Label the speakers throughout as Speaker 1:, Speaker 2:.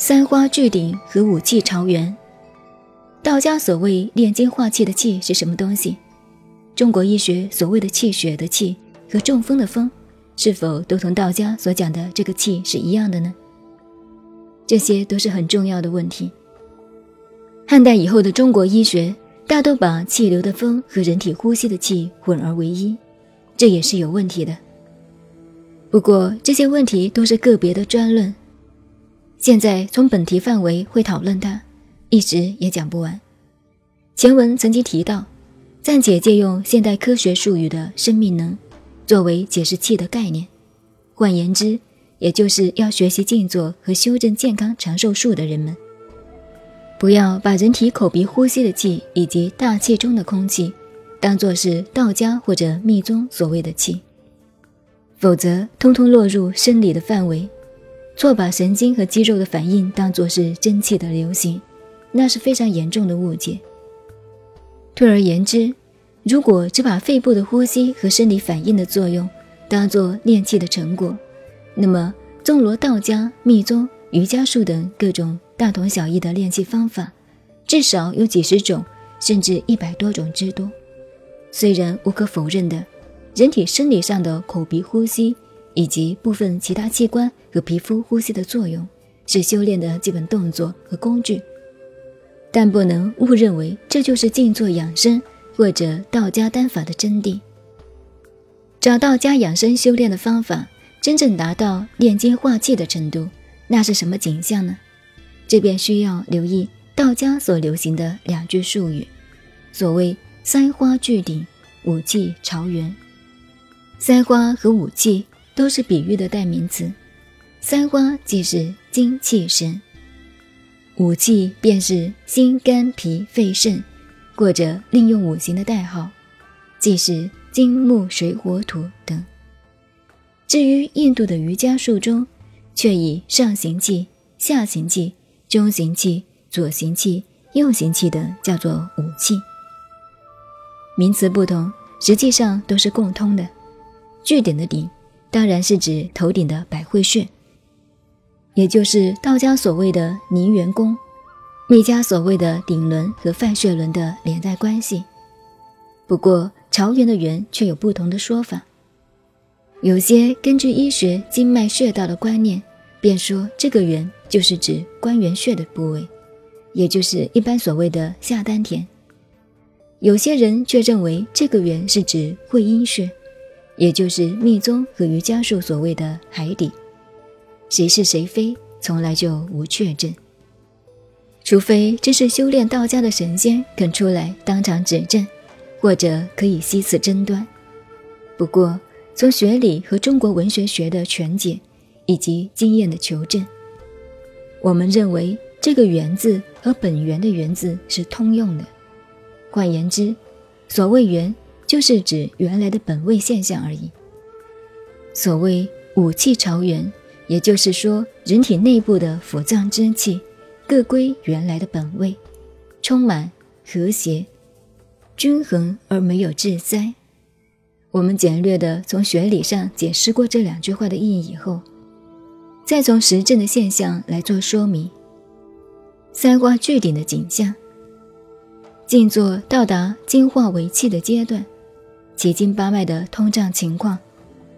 Speaker 1: 三花聚顶和五气朝元。道家所谓炼精化气的气是什么东西？中国医学所谓的气血的气和中风的风，是否都同道家所讲的这个气是一样的呢？这些都是很重要的问题。汉代以后的中国医学大都把气流的风和人体呼吸的气混而为一，这也是有问题的。不过这些问题都是个别的专论。现在从本题范围会讨论它，一直也讲不完。前文曾经提到，暂且借用现代科学术语的生命能，作为解释气的概念。换言之，也就是要学习静坐和修正健康长寿术的人们，不要把人体口鼻呼吸的气以及大气中的空气，当作是道家或者密宗所谓的气，否则通通落入生理的范围。错把神经和肌肉的反应当作是真气的流行，那是非常严重的误解。退而言之，如果只把肺部的呼吸和生理反应的作用当作练气的成果，那么纵罗道家、密宗、瑜伽术等各种大同小异的练气方法，至少有几十种，甚至一百多种之多。虽然无可否认的，人体生理上的口鼻呼吸。以及部分其他器官和皮肤呼吸的作用，是修炼的基本动作和工具，但不能误认为这就是静坐养生或者道家丹法的真谛。找道家养生修炼的方法，真正达到炼精化气的程度，那是什么景象呢？这便需要留意道家所流行的两句术语，所谓“三花聚顶，五气朝元”。三花和五气。都是比喻的代名词，三花即是精气神，五气便是心肝脾肺肾，或者另用五行的代号，即是金木水火土等。至于印度的瑜伽术中，却以上行气、下行气、中行气、左行气、右行气等叫做五气。名词不同，实际上都是共通的，据点的顶。当然是指头顶的百会穴，也就是道家所谓的泥元宫，密家所谓的顶轮和泛血轮的连带关系。不过朝元的元却有不同的说法，有些根据医学经脉穴道的观念，便说这个元就是指关元穴的部位，也就是一般所谓的下丹田。有些人却认为这个元是指会阴穴。也就是密宗和瑜伽术所谓的海底，谁是谁非，从来就无确证。除非真是修炼道家的神仙肯出来当场指证，或者可以悉此争端。不过，从学理和中国文学学的全解，以及经验的求证，我们认为这个“源”字和本源的“源”字是通用的。换言之，所谓“源”。就是指原来的本位现象而已。所谓五气朝元，也就是说人体内部的腑脏之气各归原来的本位，充满和谐、均衡而没有滞灾。我们简略的从学理上解释过这两句话的意义以后，再从实证的现象来做说明。三花聚顶的景象，静坐到达精化为气的阶段。奇经八脉的通胀情况，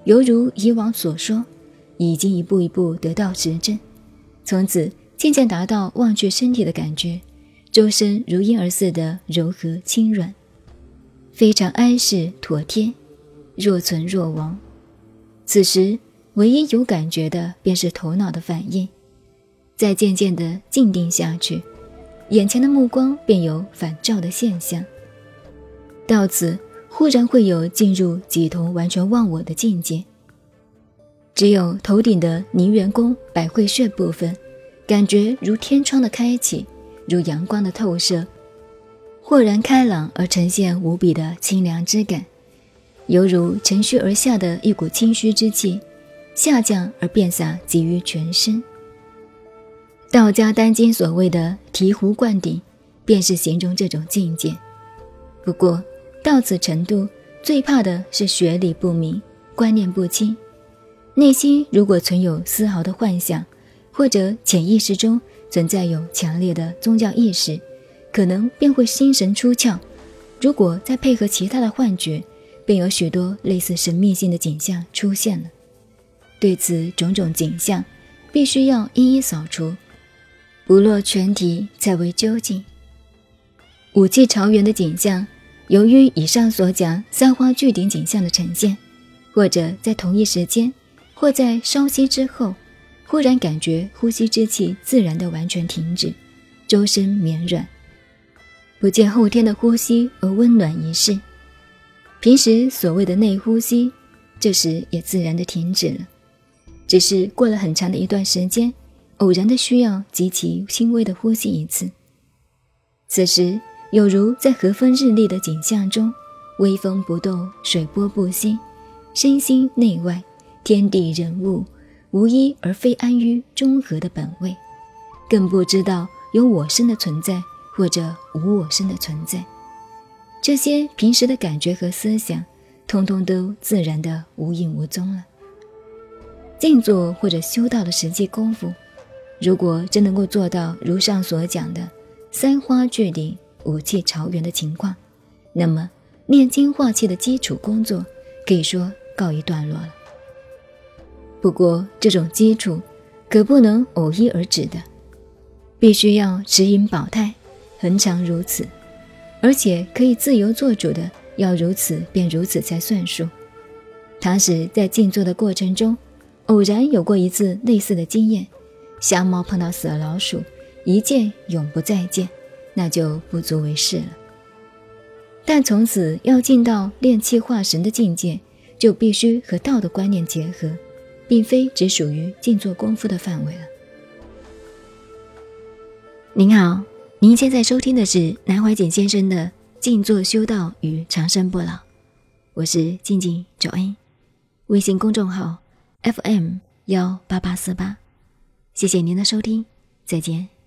Speaker 1: 犹如以往所说，已经一步一步得到实证，从此渐渐达到忘却身体的感觉，周身如婴儿似的柔和轻软，非常安适妥帖，若存若亡。此时唯一有感觉的便是头脑的反应，再渐渐的静定下去，眼前的目光便有反照的现象。到此。忽然会有进入几同完全忘我的境界，只有头顶的泥元宫百会穴部分，感觉如天窗的开启，如阳光的透射，豁然开朗而呈现无比的清凉之感，犹如乘虚而下的一股清虚之气，下降而遍洒集于全身。道家丹经所谓的醍醐灌顶，便是形容这种境界。不过。到此程度，最怕的是学理不明、观念不清，内心如果存有丝毫的幻想，或者潜意识中存在有强烈的宗教意识，可能便会心神出窍。如果再配合其他的幻觉，便有许多类似神秘性的景象出现了。对此种种景象，必须要一一扫除，不落全体才为究竟。武器朝元的景象，由于以上所讲三花聚顶景象的呈现，或者在同一时间，或在稍息之后，忽然感觉呼吸之气自然的完全停止，周身绵软，不见后天的呼吸而温暖一世。平时所谓的内呼吸，这时也自然的停止了，只是过了很长的一段时间，偶然的需要极其轻微的呼吸一次，此时。有如在和风日丽的景象中，微风不动，水波不息，身心内外，天地人物，无一而非安于中和的本位，更不知道有我身的存在或者无我身的存在。这些平时的感觉和思想，通通都自然的无影无踪了。静坐或者修道的实际功夫，如果真能够做到如上所讲的三花聚顶。武器朝元的情况，那么炼精化气的基础工作可以说告一段落了。不过，这种基础可不能偶一而止的，必须要持盈保泰，恒常如此，而且可以自由做主的，要如此便如此才算数。倘使在静坐的过程中，偶然有过一次类似的经验，瞎猫碰到死老鼠，一见永不再见。那就不足为事了。但从此要进到炼气化神的境界，就必须和道的观念结合，并非只属于静坐功夫的范围了。您好，您现在收听的是南怀瑾先生的《静坐修道与长生不老》，我是静静九恩，微信公众号 FM 幺八八四八，谢谢您的收听，再见。